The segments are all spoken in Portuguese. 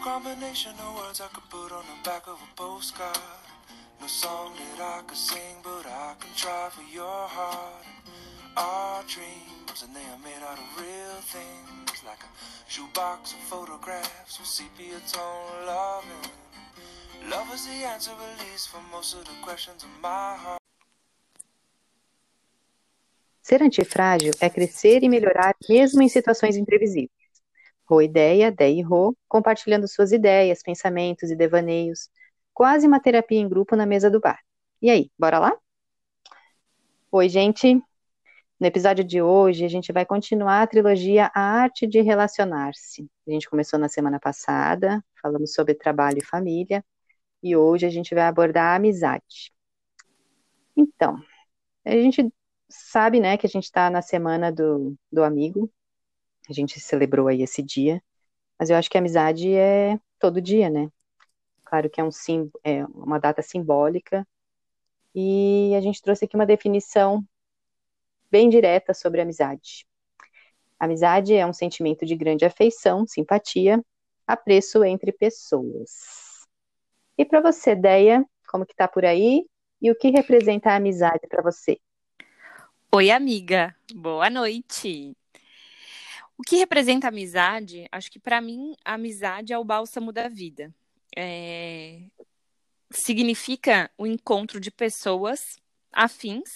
combination of words I could put on the back of a postcard. No song that I could sing, but I can try for your heart. Our dreams, and they are made out of real things, like a shoebox of photographs with sepia tone loving. Love is the answer, at least, for most of the questions in my heart. Ser antifrágil é crescer e melhorar mesmo em situações imprevisíveis. Rô Ideia, Dei e Rô, compartilhando suas ideias, pensamentos e devaneios. Quase uma terapia em grupo na mesa do bar. E aí, bora lá? Oi, gente. No episódio de hoje, a gente vai continuar a trilogia A Arte de Relacionar-se. A gente começou na semana passada, falamos sobre trabalho e família, e hoje a gente vai abordar a amizade. Então, a gente sabe, né, que a gente está na semana do, do amigo, a gente celebrou aí esse dia, mas eu acho que a amizade é todo dia, né? Claro que é, um sim, é uma data simbólica, e a gente trouxe aqui uma definição bem direta sobre amizade. Amizade é um sentimento de grande afeição, simpatia, apreço entre pessoas. E para você, Deia, como que tá por aí? E o que representa a amizade para você? Oi, amiga. Boa noite. O que representa amizade? Acho que para mim a amizade é o bálsamo da vida. É... Significa o encontro de pessoas afins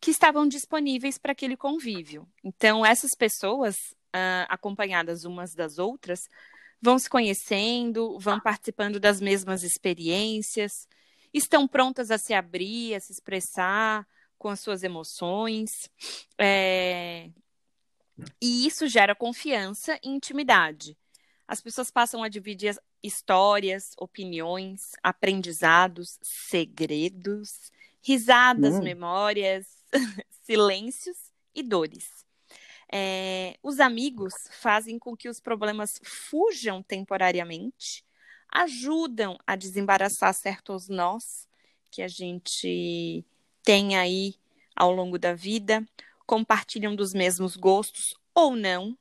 que estavam disponíveis para aquele convívio. Então, essas pessoas, uh, acompanhadas umas das outras, vão se conhecendo, vão participando das mesmas experiências, estão prontas a se abrir, a se expressar com as suas emoções. É... E isso gera confiança e intimidade. As pessoas passam a dividir histórias, opiniões, aprendizados, segredos, risadas, hum. memórias, silêncios e dores. É, os amigos fazem com que os problemas fujam temporariamente, ajudam a desembaraçar certos nós que a gente tem aí ao longo da vida, compartilham dos mesmos gostos ou não,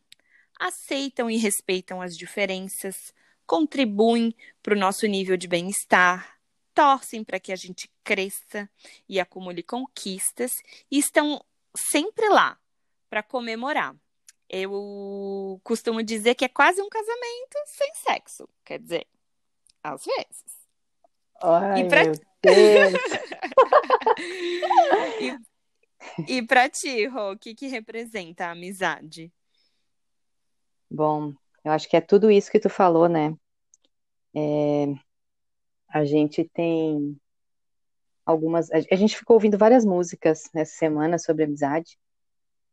aceitam e respeitam as diferenças, contribuem para o nosso nível de bem-estar, torcem para que a gente cresça e acumule conquistas e estão sempre lá para comemorar. Eu costumo dizer que é quase um casamento sem sexo, quer dizer, às vezes. Ai, e pra... meu Deus! e, e para ti, Rô, o que, que representa a amizade? Bom, eu acho que é tudo isso que tu falou, né? É, a gente tem algumas. A gente ficou ouvindo várias músicas nessa semana sobre amizade.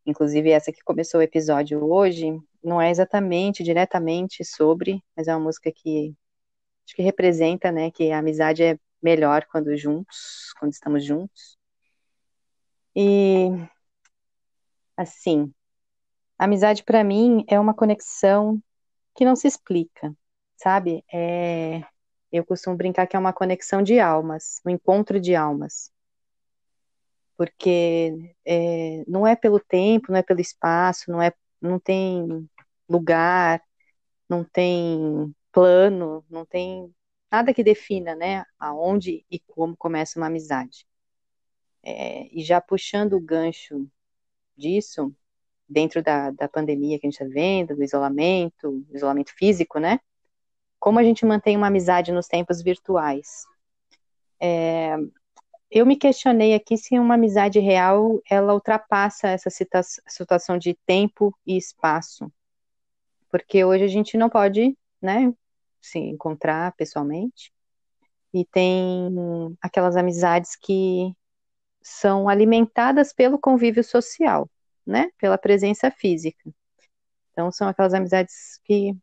Inclusive, essa que começou o episódio hoje não é exatamente, diretamente sobre, mas é uma música que acho que representa, né, que a amizade é melhor quando juntos, quando estamos juntos. E assim, amizade para mim é uma conexão que não se explica, sabe? É, eu costumo brincar que é uma conexão de almas, um encontro de almas. Porque é, não é pelo tempo, não é pelo espaço, não é, não tem lugar, não tem plano, não tem nada que defina, né, aonde e como começa uma amizade. É, e já puxando o gancho disso, dentro da, da pandemia que a gente está vendo, do isolamento, isolamento físico, né? Como a gente mantém uma amizade nos tempos virtuais? É, eu me questionei aqui se uma amizade real ela ultrapassa essa situação de tempo e espaço, porque hoje a gente não pode, né, se encontrar pessoalmente e tem aquelas amizades que são alimentadas pelo convívio social, né? Pela presença física. Então, são aquelas amizades que,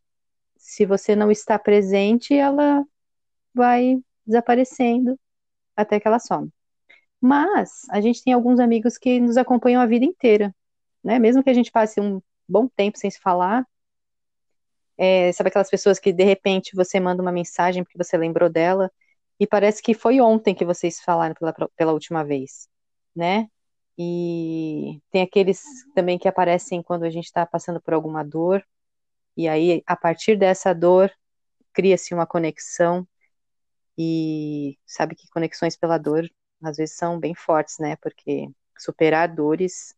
se você não está presente, ela vai desaparecendo até que ela some. Mas a gente tem alguns amigos que nos acompanham a vida inteira, né? Mesmo que a gente passe um bom tempo sem se falar, é, sabe aquelas pessoas que de repente você manda uma mensagem porque você lembrou dela e parece que foi ontem que vocês falaram pela, pela última vez né? E tem aqueles também que aparecem quando a gente está passando por alguma dor, e aí, a partir dessa dor, cria-se uma conexão e sabe que conexões pela dor às vezes são bem fortes, né? Porque superar dores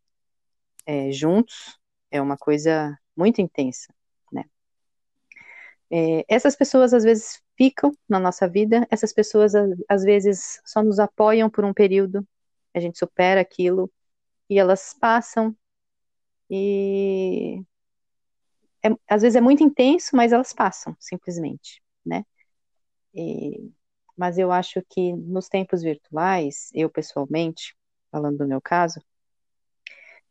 é, juntos é uma coisa muito intensa, né? É, essas pessoas às vezes ficam na nossa vida, essas pessoas às vezes só nos apoiam por um período, a gente supera aquilo e elas passam. E é, às vezes é muito intenso, mas elas passam simplesmente, né? E, mas eu acho que nos tempos virtuais, eu pessoalmente, falando do meu caso,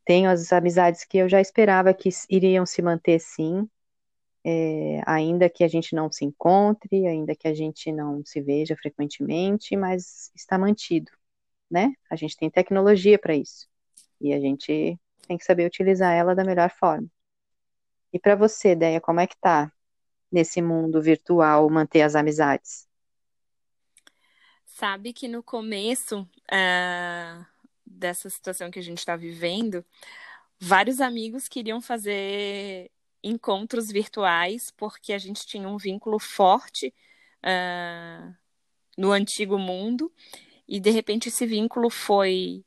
tenho as amizades que eu já esperava que iriam se manter sim, é, ainda que a gente não se encontre, ainda que a gente não se veja frequentemente, mas está mantido, né? A gente tem tecnologia para isso e a gente tem que saber utilizar ela da melhor forma. E para você, Deia, como é que tá nesse mundo virtual manter as amizades? Sabe que no começo uh, dessa situação que a gente está vivendo, vários amigos queriam fazer encontros virtuais porque a gente tinha um vínculo forte uh, no antigo mundo e de repente esse vínculo foi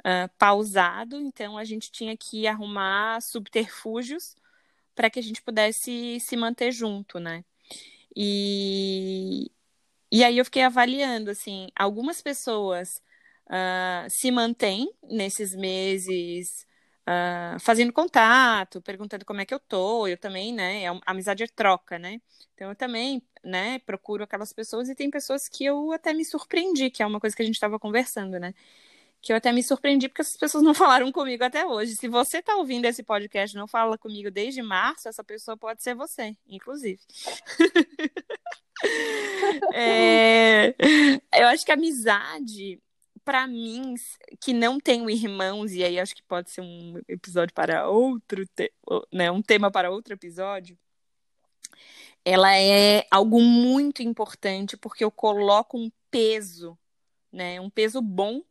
uh, pausado, então a gente tinha que arrumar subterfúgios para que a gente pudesse se manter junto, né? E, e aí eu fiquei avaliando, assim, algumas pessoas uh, se mantêm nesses meses uh, fazendo contato, perguntando como é que eu tô, eu também, né? A amizade é troca, né? Então eu também, né, procuro aquelas pessoas e tem pessoas que eu até me surpreendi, que é uma coisa que a gente estava conversando, né? que eu até me surpreendi porque essas pessoas não falaram comigo até hoje. Se você está ouvindo esse podcast e não fala comigo desde março, essa pessoa pode ser você, inclusive. é, eu acho que amizade, para mim, que não tenho irmãos, e aí acho que pode ser um episódio para outro, né, um tema para outro episódio, ela é algo muito importante porque eu coloco um peso, né, um peso bom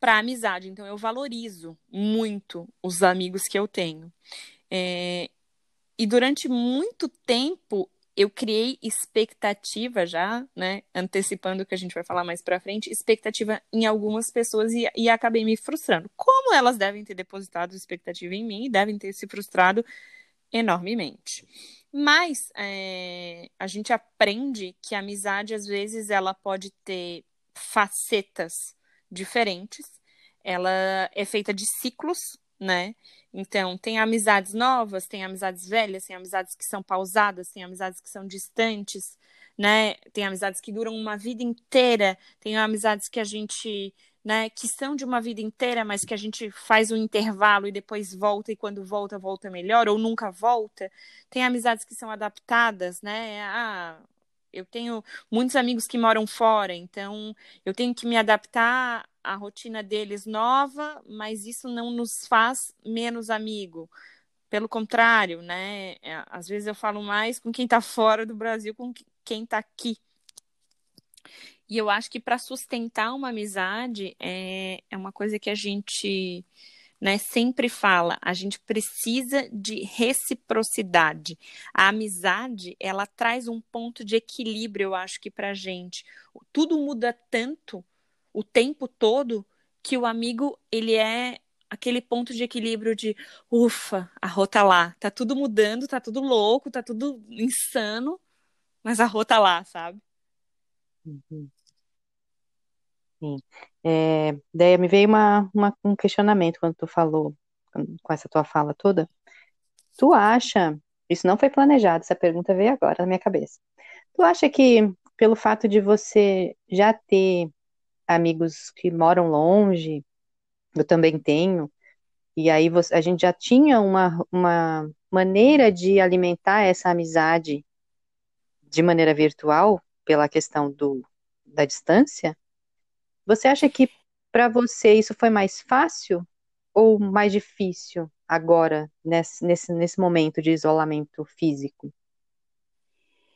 para a amizade. Então, eu valorizo muito os amigos que eu tenho. É, e durante muito tempo, eu criei expectativa já, né? Antecipando o que a gente vai falar mais para frente, expectativa em algumas pessoas e, e acabei me frustrando. Como elas devem ter depositado expectativa em mim e devem ter se frustrado enormemente. Mas é, a gente aprende que a amizade, às vezes, ela pode ter facetas diferentes. Ela é feita de ciclos, né? Então, tem amizades novas, tem amizades velhas, tem amizades que são pausadas, tem amizades que são distantes, né? Tem amizades que duram uma vida inteira, tem amizades que a gente, né, que são de uma vida inteira, mas que a gente faz um intervalo e depois volta e quando volta volta melhor ou nunca volta. Tem amizades que são adaptadas, né? Ah, eu tenho muitos amigos que moram fora, então eu tenho que me adaptar à rotina deles nova, mas isso não nos faz menos amigo. Pelo contrário, né? É, às vezes eu falo mais com quem está fora do Brasil, com quem está aqui. E eu acho que para sustentar uma amizade é, é uma coisa que a gente né, sempre fala, a gente precisa de reciprocidade. A amizade, ela traz um ponto de equilíbrio, eu acho que pra gente. Tudo muda tanto o tempo todo que o amigo, ele é aquele ponto de equilíbrio de ufa, a rota lá, tá tudo mudando, tá tudo louco, tá tudo insano, mas a rota lá, sabe? Sim. É, daí me veio uma, uma, um questionamento quando tu falou, com essa tua fala toda. Tu acha, isso não foi planejado, essa pergunta veio agora na minha cabeça. Tu acha que pelo fato de você já ter amigos que moram longe, eu também tenho, e aí você, a gente já tinha uma, uma maneira de alimentar essa amizade de maneira virtual, pela questão do, da distância, você acha que para você isso foi mais fácil ou mais difícil agora, nesse, nesse, nesse momento de isolamento físico?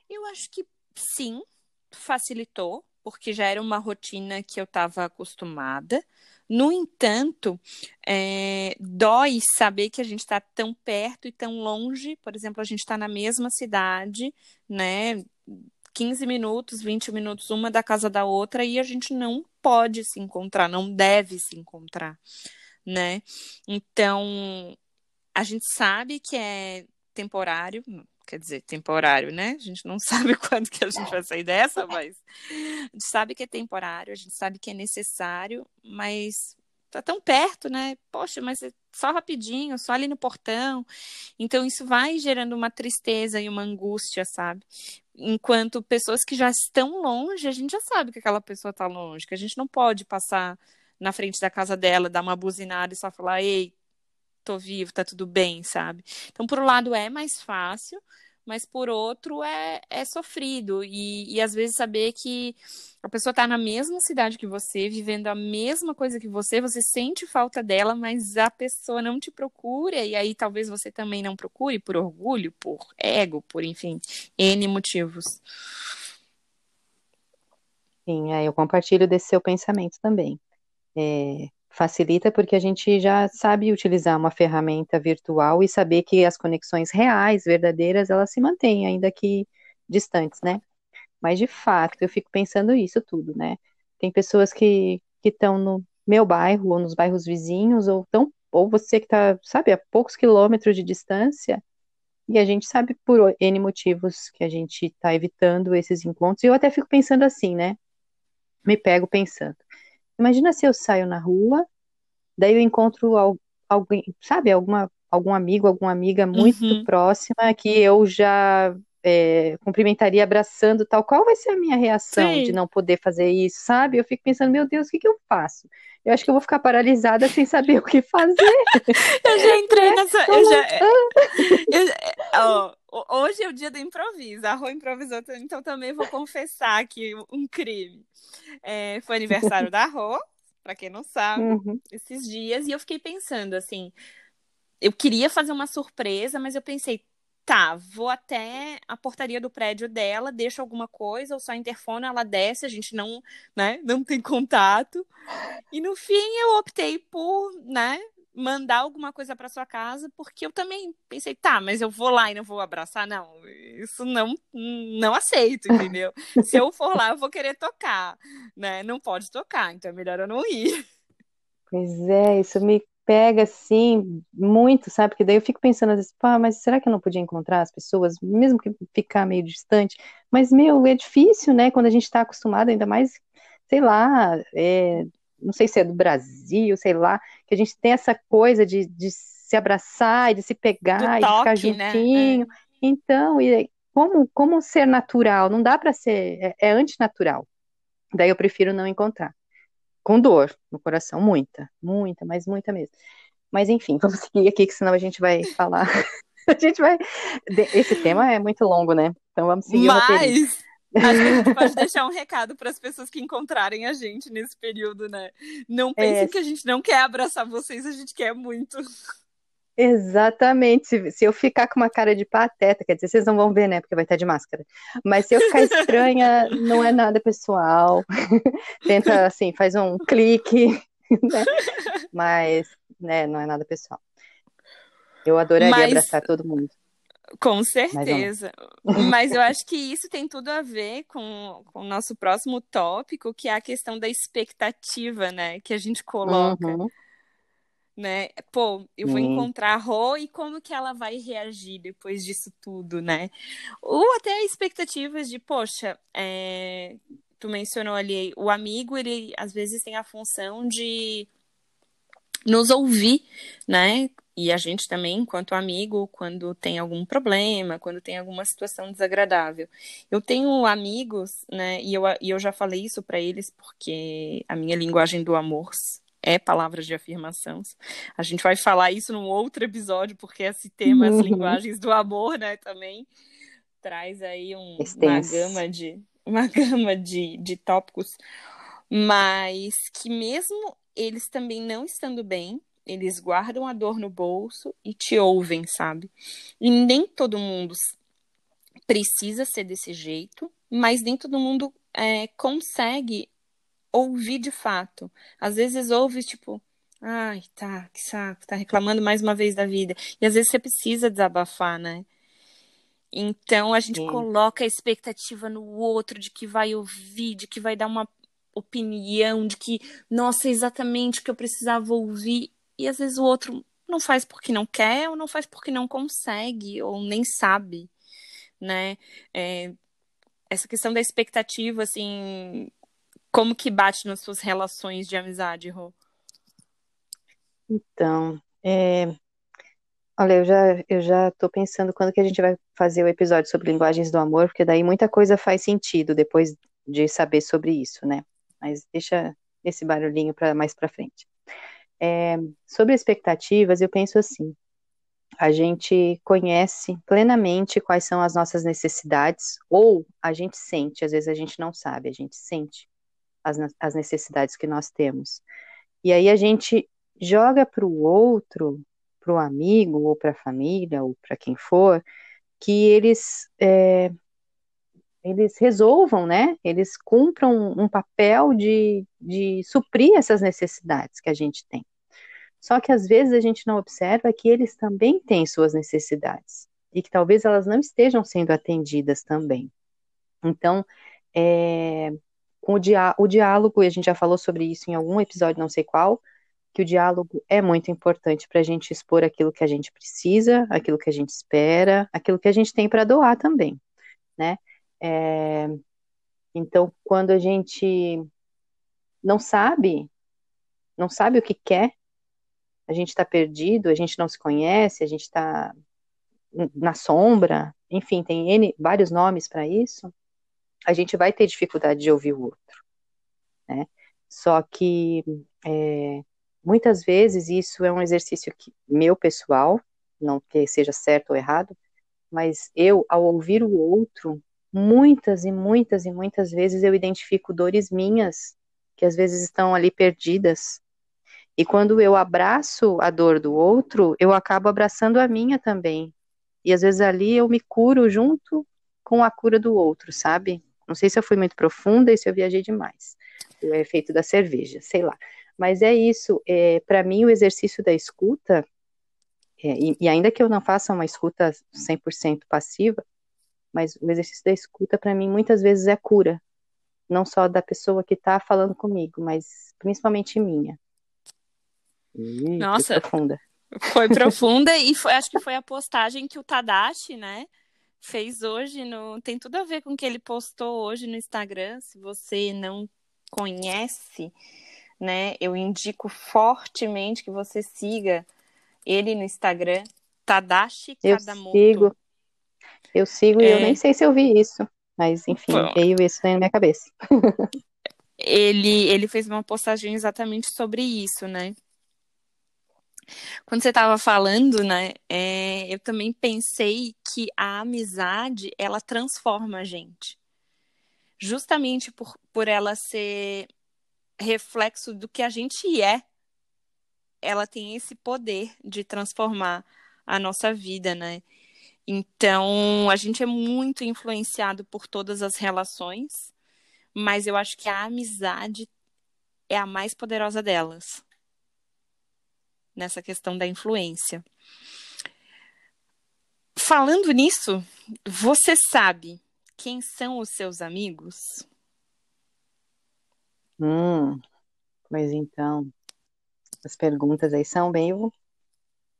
Eu acho que sim, facilitou, porque já era uma rotina que eu estava acostumada. No entanto, é, dói saber que a gente está tão perto e tão longe. Por exemplo, a gente está na mesma cidade, né? 15 minutos, 20 minutos, uma da casa da outra, e a gente não pode se encontrar, não deve se encontrar, né? Então, a gente sabe que é temporário, quer dizer, temporário, né? A gente não sabe quando que a gente vai sair dessa, mas a gente sabe que é temporário, a gente sabe que é necessário, mas tá tão perto, né? Poxa, mas é só rapidinho, só ali no portão. Então isso vai gerando uma tristeza e uma angústia, sabe? Enquanto pessoas que já estão longe, a gente já sabe que aquela pessoa está longe, que a gente não pode passar na frente da casa dela, dar uma buzinada e só falar, ei, tô vivo, tá tudo bem, sabe? Então, por um lado é mais fácil, mas por outro é, é sofrido. E, e às vezes saber que a pessoa está na mesma cidade que você, vivendo a mesma coisa que você, você sente falta dela, mas a pessoa não te procura, e aí talvez você também não procure por orgulho, por ego, por enfim, N motivos. Sim, é, eu compartilho desse seu pensamento também. É, facilita porque a gente já sabe utilizar uma ferramenta virtual e saber que as conexões reais, verdadeiras, elas se mantêm, ainda que distantes, né? Mas de fato, eu fico pensando isso tudo, né? Tem pessoas que estão no meu bairro ou nos bairros vizinhos, ou tão, ou você que está, sabe, a poucos quilômetros de distância, e a gente sabe por N motivos que a gente está evitando esses encontros. E eu até fico pensando assim, né? Me pego pensando. Imagina se eu saio na rua, daí eu encontro alguém, sabe, alguma, algum amigo, alguma amiga muito uhum. próxima que eu já é, cumprimentaria abraçando tal. Qual vai ser a minha reação Sim. de não poder fazer isso, sabe? Eu fico pensando, meu Deus, o que, que eu faço? Eu acho que eu vou ficar paralisada sem saber o que fazer. eu já entrei é, nessa. Eu já, eu, oh, hoje é o dia do improviso. A Rô improvisou, então também vou confessar aqui um crime. É, foi aniversário da Rô, para quem não sabe, uhum. esses dias, e eu fiquei pensando assim. Eu queria fazer uma surpresa, mas eu pensei, tá, vou até a portaria do prédio dela, deixo alguma coisa, ou só interfone, ela desce, a gente não, né, não tem contato. E no fim eu optei por, né, mandar alguma coisa para sua casa, porque eu também pensei, tá, mas eu vou lá e não vou abraçar, não, isso não não aceito, entendeu? Se eu for lá, eu vou querer tocar, né? Não pode tocar, então é melhor eu não ir. Pois é, isso me pega assim muito, sabe? Porque daí eu fico pensando às vezes, pá, mas será que eu não podia encontrar as pessoas, mesmo que ficar meio distante? Mas, meu, é difícil, né? Quando a gente está acostumado, ainda mais, sei lá, é, não sei se é do Brasil, sei lá, que a gente tem essa coisa de, de se abraçar e de se pegar e ficar né? juntinho. Né? Então, e como, como ser natural? Não dá para ser, é, é antinatural. Daí eu prefiro não encontrar com dor no coração, muita, muita, mas muita mesmo. Mas enfim, vamos seguir aqui, que senão a gente vai falar. a gente vai. Esse tema é muito longo, né? Então vamos seguir mas... A gente pode deixar um recado para as pessoas que encontrarem a gente nesse período, né? Não pensem é... que a gente não quer abraçar vocês, a gente quer muito. Exatamente. Se, se, eu ficar com uma cara de pateta, quer dizer, vocês não vão ver, né? Porque vai estar de máscara. Mas se eu ficar estranha, não é nada pessoal. Tenta, assim, faz um clique, né? Mas, né, não é nada pessoal. Eu adoraria Mas... abraçar todo mundo. Com certeza. Mas eu acho que isso tem tudo a ver com, com o nosso próximo tópico, que é a questão da expectativa, né? Que a gente coloca. Uhum né? Pô, eu vou encontrar a Rô e como que ela vai reagir depois disso tudo, né? Ou até expectativas de, poxa, é... tu mencionou ali, o amigo, ele às vezes tem a função de nos ouvir, né? E a gente também, enquanto amigo, quando tem algum problema, quando tem alguma situação desagradável. Eu tenho amigos, né? E eu, e eu já falei isso para eles, porque a minha linguagem do amor é palavras de afirmação. A gente vai falar isso num outro episódio, porque esse tema, as uhum. linguagens do amor, né, também traz aí um, uma gama de uma gama de, de tópicos, mas que mesmo eles também não estando bem, eles guardam a dor no bolso e te ouvem, sabe? E nem todo mundo precisa ser desse jeito, mas nem todo mundo é, consegue ouvir de fato. Às vezes ouve, tipo, ai, tá, que saco, tá reclamando mais uma vez da vida. E às vezes você precisa desabafar, né? Então a gente Sim. coloca a expectativa no outro de que vai ouvir, de que vai dar uma opinião, de que, nossa, é exatamente o que eu precisava ouvir. E às vezes o outro não faz porque não quer, ou não faz porque não consegue, ou nem sabe, né? É, essa questão da expectativa, assim, como que bate nas suas relações de amizade, Rô? Então, é... olha, eu já eu já tô pensando quando que a gente vai fazer o episódio sobre linguagens do amor, porque daí muita coisa faz sentido depois de saber sobre isso, né? Mas deixa esse barulhinho para mais para frente. É, sobre expectativas, eu penso assim: a gente conhece plenamente quais são as nossas necessidades, ou a gente sente, às vezes a gente não sabe, a gente sente as, as necessidades que nós temos. E aí a gente joga para o outro, para o amigo, ou para a família, ou para quem for, que eles é, eles resolvam, né? Eles cumpram um papel de, de suprir essas necessidades que a gente tem. Só que às vezes a gente não observa que eles também têm suas necessidades e que talvez elas não estejam sendo atendidas também. Então, é, com o, diá o diálogo, e a gente já falou sobre isso em algum episódio, não sei qual, que o diálogo é muito importante para a gente expor aquilo que a gente precisa, aquilo que a gente espera, aquilo que a gente tem para doar também, né? É, então, quando a gente não sabe, não sabe o que quer, a gente está perdido, a gente não se conhece, a gente está na sombra, enfim, tem N, vários nomes para isso, a gente vai ter dificuldade de ouvir o outro, né? Só que é, muitas vezes isso é um exercício que, meu pessoal, não que seja certo ou errado, mas eu, ao ouvir o outro, muitas e muitas e muitas vezes eu identifico dores minhas que às vezes estão ali perdidas e quando eu abraço a dor do outro, eu acabo abraçando a minha também. E às vezes ali eu me curo junto com a cura do outro, sabe? Não sei se eu fui muito profunda e se eu viajei demais. O efeito da cerveja, sei lá. Mas é isso. É, Para mim, o exercício da escuta, é, e, e, ainda que eu não faça uma escuta 100% passiva, mas o exercício da escuta, para mim, muitas vezes é cura. Não só da pessoa que está falando comigo, mas principalmente minha. Ih, Nossa, profunda. Foi profunda e foi, acho que foi a postagem que o Tadashi, né, fez hoje no tem tudo a ver com o que ele postou hoje no Instagram. Se você não conhece, né, eu indico fortemente que você siga ele no Instagram, Tadashi eu Kadamoto. Sigo. Eu sigo é... e eu é. nem sei se eu vi isso, mas enfim, Bom, veio isso na minha cabeça. ele ele fez uma postagem exatamente sobre isso, né? Quando você estava falando, né, é, eu também pensei que a amizade, ela transforma a gente. Justamente por, por ela ser reflexo do que a gente é, ela tem esse poder de transformar a nossa vida, né? Então, a gente é muito influenciado por todas as relações, mas eu acho que a amizade é a mais poderosa delas nessa questão da influência. Falando nisso, você sabe quem são os seus amigos? Hum, pois então, as perguntas aí são meio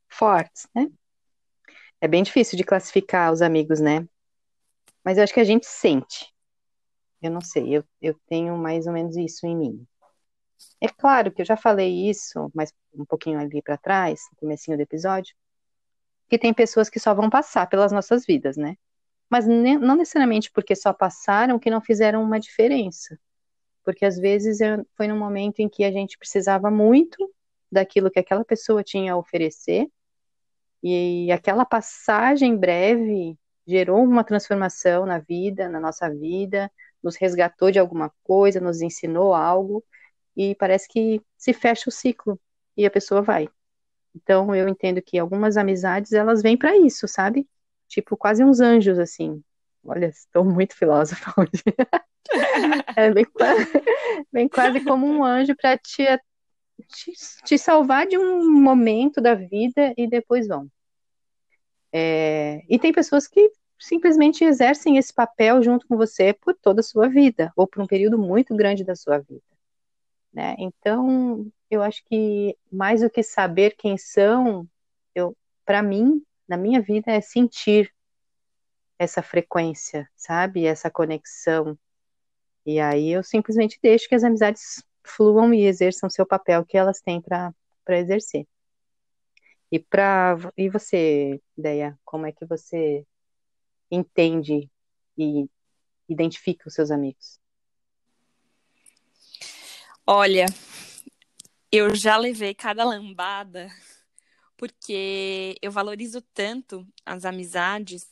fortes, né? É bem difícil de classificar os amigos, né? Mas eu acho que a gente sente. Eu não sei, eu, eu tenho mais ou menos isso em mim. É claro que eu já falei isso, mas um pouquinho ali para trás, no comecinho do episódio, que tem pessoas que só vão passar pelas nossas vidas, né? Mas não necessariamente porque só passaram que não fizeram uma diferença. Porque às vezes foi num momento em que a gente precisava muito daquilo que aquela pessoa tinha a oferecer, e aquela passagem breve gerou uma transformação na vida, na nossa vida, nos resgatou de alguma coisa, nos ensinou algo, e parece que se fecha o ciclo e a pessoa vai. Então eu entendo que algumas amizades elas vêm para isso, sabe? Tipo quase uns anjos assim. Olha, estou muito filósofa hoje. É bem, bem quase como um anjo para te, te, te, salvar de um momento da vida e depois vão. É, e tem pessoas que simplesmente exercem esse papel junto com você por toda a sua vida, ou por um período muito grande da sua vida. Né? Então, eu acho que mais do que saber quem são, eu, para mim, na minha vida, é sentir essa frequência, sabe? Essa conexão. E aí eu simplesmente deixo que as amizades fluam e exerçam seu papel que elas têm para exercer. E para e você, Ideia, como é que você entende e identifica os seus amigos? Olha, eu já levei cada lambada porque eu valorizo tanto as amizades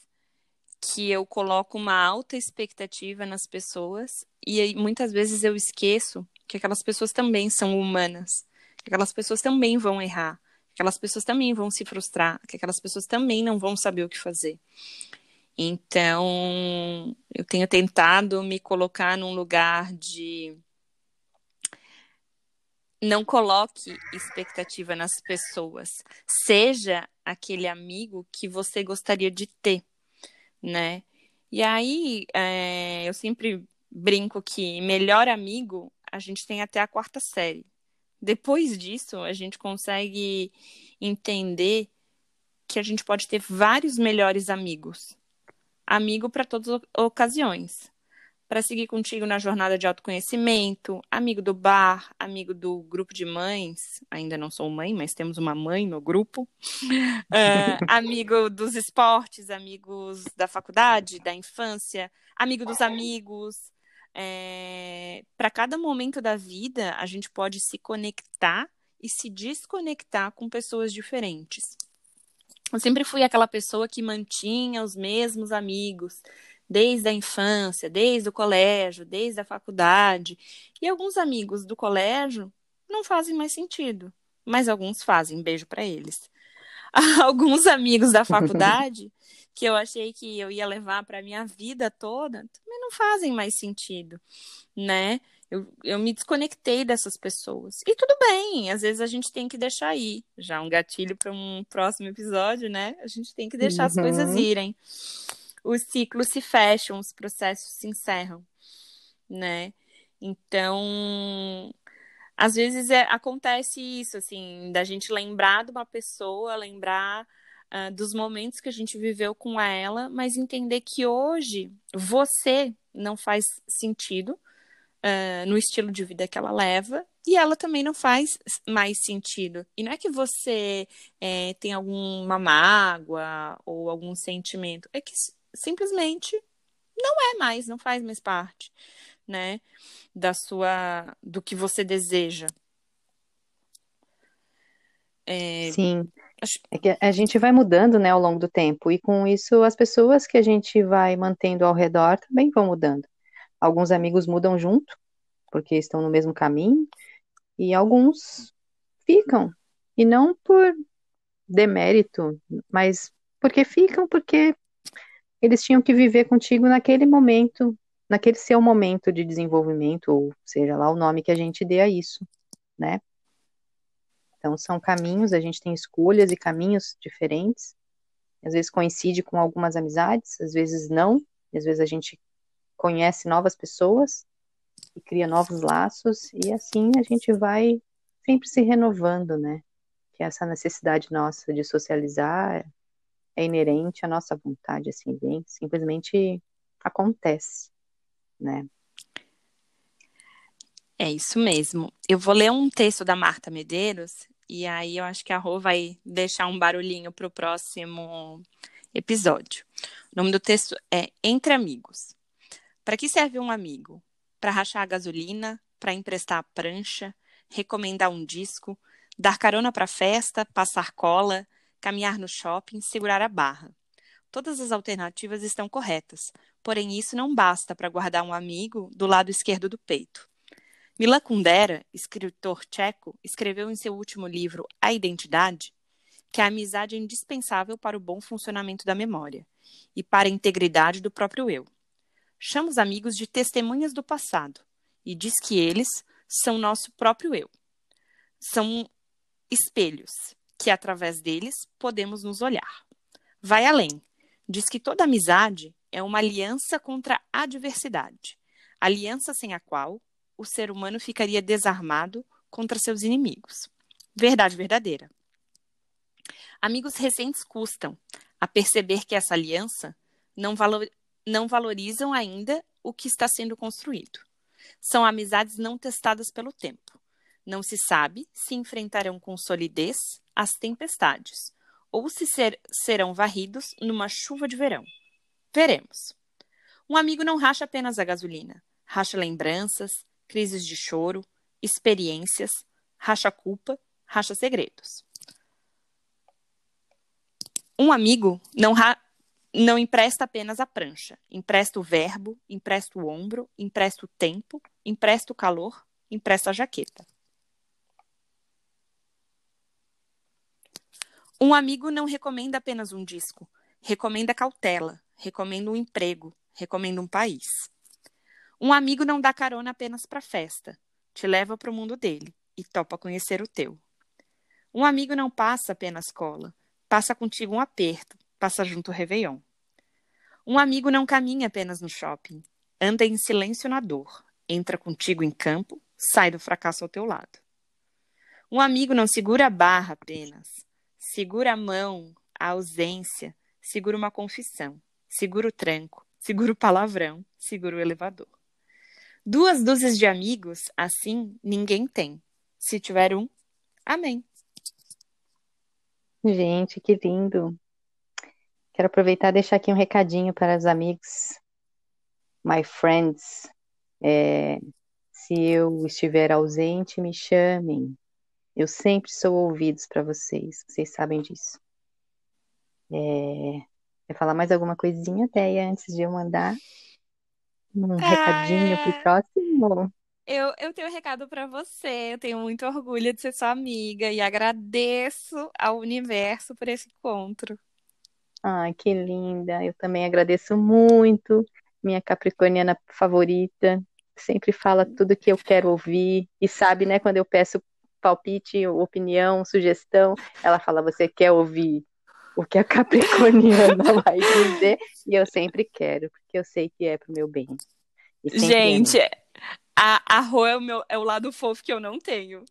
que eu coloco uma alta expectativa nas pessoas e muitas vezes eu esqueço que aquelas pessoas também são humanas, que aquelas pessoas também vão errar, que aquelas pessoas também vão se frustrar, que aquelas pessoas também não vão saber o que fazer. Então, eu tenho tentado me colocar num lugar de não coloque expectativa nas pessoas. Seja aquele amigo que você gostaria de ter né? E aí, é, eu sempre brinco que melhor amigo a gente tem até a quarta série. Depois disso, a gente consegue entender que a gente pode ter vários melhores amigos. Amigo para todas as ocasiões para seguir contigo na jornada de autoconhecimento, amigo do bar, amigo do grupo de mães, ainda não sou mãe, mas temos uma mãe no grupo, uh, amigo dos esportes, amigos da faculdade, da infância, amigo dos amigos. É... Para cada momento da vida, a gente pode se conectar e se desconectar com pessoas diferentes. Eu sempre fui aquela pessoa que mantinha os mesmos amigos, desde a infância, desde o colégio, desde a faculdade. E alguns amigos do colégio não fazem mais sentido, mas alguns fazem. Beijo para eles. alguns amigos da faculdade que eu achei que eu ia levar para minha vida toda também não fazem mais sentido, né? Eu, eu me desconectei dessas pessoas. E tudo bem, às vezes a gente tem que deixar ir. Já um gatilho para um próximo episódio, né? A gente tem que deixar uhum. as coisas uhum. irem os ciclos se fecham, os processos se encerram, né? Então, às vezes é, acontece isso, assim, da gente lembrar de uma pessoa, lembrar uh, dos momentos que a gente viveu com ela, mas entender que hoje você não faz sentido uh, no estilo de vida que ela leva e ela também não faz mais sentido. E não é que você é, tem alguma mágoa ou algum sentimento, é que simplesmente não é mais, não faz mais parte, né, da sua, do que você deseja. É... Sim. É a gente vai mudando, né, ao longo do tempo, e com isso as pessoas que a gente vai mantendo ao redor também vão mudando. Alguns amigos mudam junto, porque estão no mesmo caminho, e alguns ficam, e não por demérito, mas porque ficam porque eles tinham que viver contigo naquele momento, naquele seu momento de desenvolvimento, ou seja lá o nome que a gente dê a isso, né? Então são caminhos, a gente tem escolhas e caminhos diferentes. Às vezes coincide com algumas amizades, às vezes não, às vezes a gente conhece novas pessoas e cria novos laços e assim a gente vai sempre se renovando, né? Que é essa necessidade nossa de socializar, é inerente à nossa vontade, assim, bem, simplesmente acontece, né? É isso mesmo. Eu vou ler um texto da Marta Medeiros e aí eu acho que a Rô vai deixar um barulhinho para o próximo episódio. O nome do texto é Entre Amigos. Para que serve um amigo? Para rachar a gasolina, para emprestar a prancha, recomendar um disco, dar carona para festa, passar cola, caminhar no shopping, segurar a barra. Todas as alternativas estão corretas, porém isso não basta para guardar um amigo do lado esquerdo do peito. Milan Kundera, escritor tcheco, escreveu em seu último livro A Identidade que a amizade é indispensável para o bom funcionamento da memória e para a integridade do próprio eu. chama os amigos de testemunhas do passado e diz que eles são nosso próprio eu. São espelhos que, através deles, podemos nos olhar. Vai além. Diz que toda amizade é uma aliança contra a adversidade, aliança sem a qual o ser humano ficaria desarmado contra seus inimigos. Verdade verdadeira. Amigos recentes custam a perceber que essa aliança não, valor, não valorizam ainda o que está sendo construído. São amizades não testadas pelo tempo. Não se sabe se enfrentarão com solidez as tempestades ou se ser, serão varridos numa chuva de verão. Veremos. Um amigo não racha apenas a gasolina, racha lembranças, crises de choro, experiências, racha culpa, racha segredos. Um amigo não, não empresta apenas a prancha, empresta o verbo, empresta o ombro, empresta o tempo, empresta o calor, empresta a jaqueta. Um amigo não recomenda apenas um disco, recomenda cautela, recomenda um emprego, recomenda um país. Um amigo não dá carona apenas para festa, te leva para o mundo dele e topa conhecer o teu. Um amigo não passa apenas cola, passa contigo um aperto, passa junto o Réveillon. Um amigo não caminha apenas no shopping, anda em silêncio na dor, entra contigo em campo, sai do fracasso ao teu lado. Um amigo não segura a barra apenas, segura a mão, a ausência, segura uma confissão, segura o tranco, segura o palavrão, segura o elevador. Duas dúzias de amigos, assim, ninguém tem. Se tiver um, amém. Gente, que lindo. Quero aproveitar e deixar aqui um recadinho para os amigos, my friends. É, se eu estiver ausente, me chamem. Eu sempre sou ouvidos para vocês, vocês sabem disso. É, quer falar mais alguma coisinha, Teia, antes de eu mandar um ah, recadinho é... pro próximo? Eu, eu tenho um recado para você. Eu tenho muito orgulho de ser sua amiga e agradeço ao universo por esse encontro. Ai, que linda. Eu também agradeço muito. Minha capricorniana favorita. Sempre fala tudo que eu quero ouvir. E sabe, né, quando eu peço palpite, opinião, sugestão, ela fala: Você quer ouvir o que a Capricorniana vai dizer? E eu sempre quero, porque eu sei que é pro meu bem. Gente, é a, a Rô é o, meu, é o lado fofo que eu não tenho.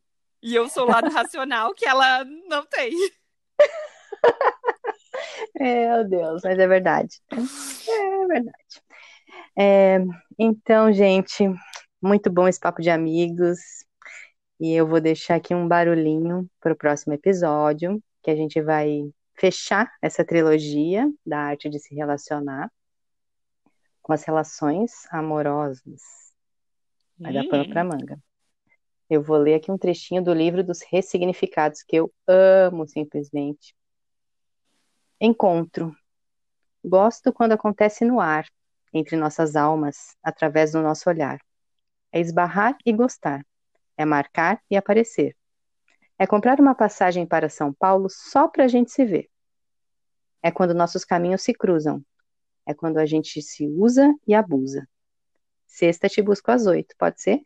E eu sou o lado racional que ela não tem. Meu Deus, mas é verdade. É verdade. É, então, gente, muito bom esse papo de amigos. E eu vou deixar aqui um barulhinho para o próximo episódio, que a gente vai fechar essa trilogia da arte de se relacionar com as relações amorosas. Vai dar pano para manga. Eu vou ler aqui um trechinho do livro dos ressignificados, que eu amo simplesmente. Encontro. Gosto quando acontece no ar, entre nossas almas, através do nosso olhar. É esbarrar e gostar é marcar e aparecer. É comprar uma passagem para São Paulo só para a gente se ver. É quando nossos caminhos se cruzam. É quando a gente se usa e abusa. Sexta te busco às oito, pode ser?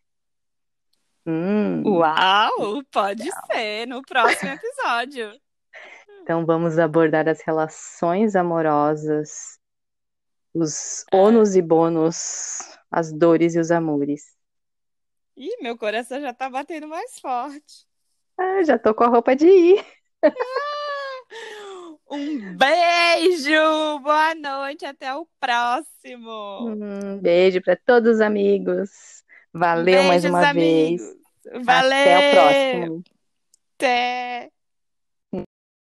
Hum. Uau, pode ser, no próximo episódio. então vamos abordar as relações amorosas, os ônus e bônus, as dores e os amores. Ih, meu coração já tá batendo mais forte. Ah, já tô com a roupa de ir. Um beijo, boa noite, até o próximo. Um beijo para todos os amigos. Valeu Beijos, mais uma amigos. vez. Valeu. Até o próximo. Até.